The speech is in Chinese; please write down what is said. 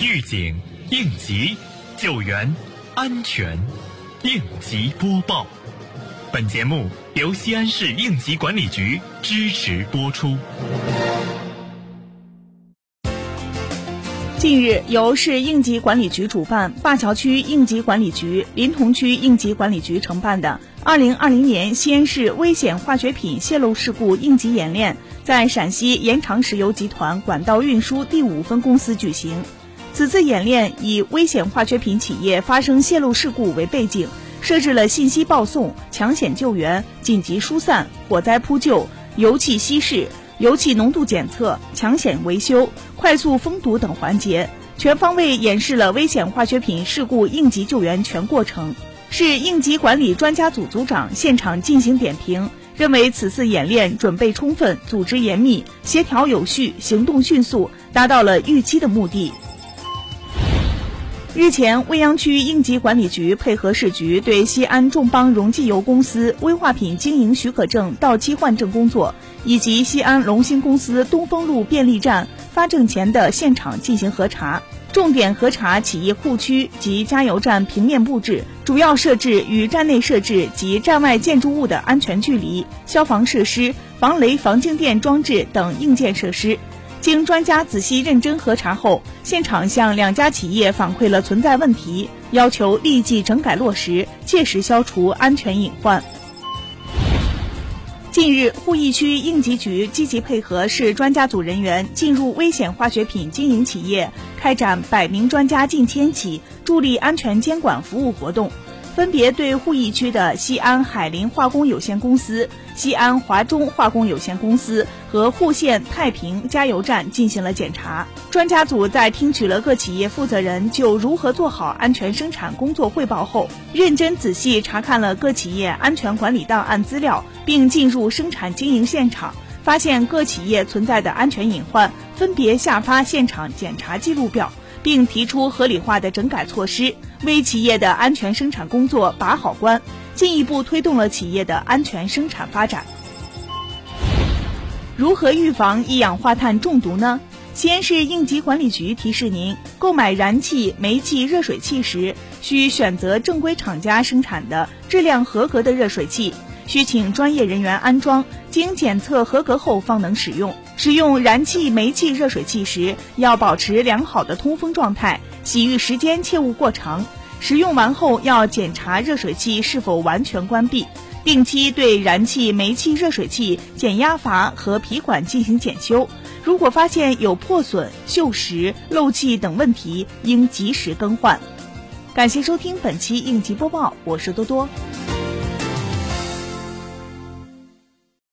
预警、应急、救援、安全，应急播报。本节目由西安市应急管理局支持播出。近日，由市应急管理局主办、灞桥区应急管理局、临潼区应急管理局承办的2020年西安市危险化学品泄漏事故应急演练，在陕西延长石油集团管道运输第五分公司举行。此次演练以危险化学品企业发生泄漏事故为背景，设置了信息报送、抢险救援、紧急疏散、火灾扑救、油气稀释。油气浓度检测、抢险维修、快速封堵等环节，全方位演示了危险化学品事故应急救援全过程。市应急管理专家组组长现场进行点评，认为此次演练准备充分、组织严密、协调有序、行动迅速，达到了预期的目的。日前，未央区应急管理局配合市局对西安众邦溶剂油公司危化品经营许可证到期换证工作。以及西安龙兴公司东风路便利站发证前的现场进行核查，重点核查企业库区及加油站平面布置、主要设置与站内设置及站外建筑物的安全距离、消防设施、防雷防静电装置等硬件设施。经专家仔细认真核查后，现场向两家企业反馈了存在问题，要求立即整改落实，切实消除安全隐患。近日，鄠邑区应急局积极配合市专家组人员进入危险化学品经营企业，开展百名专家近千起助力安全监管服务活动。分别对鄠邑区的西安海林化工有限公司、西安华中化工有限公司和户县太平加油站进行了检查。专家组在听取了各企业负责人就如何做好安全生产工作汇报后，认真仔细查看了各企业安全管理档案资料，并进入生产经营现场，发现各企业存在的安全隐患，分别下发现场检查记录表。并提出合理化的整改措施，为企业的安全生产工作把好关，进一步推动了企业的安全生产发展。如何预防一氧化碳中毒呢？西安市应急管理局提示您：购买燃气、煤气热水器时，需选择正规厂家生产的、质量合格的热水器。需请专业人员安装，经检测合格后方能使用。使用燃气、煤气热水器时，要保持良好的通风状态，洗浴时间切勿过长。使用完后要检查热水器是否完全关闭，定期对燃气、煤气热水器减压阀和皮管进行检修。如果发现有破损、锈蚀、漏气等问题，应及时更换。感谢收听本期应急播报，我是多多。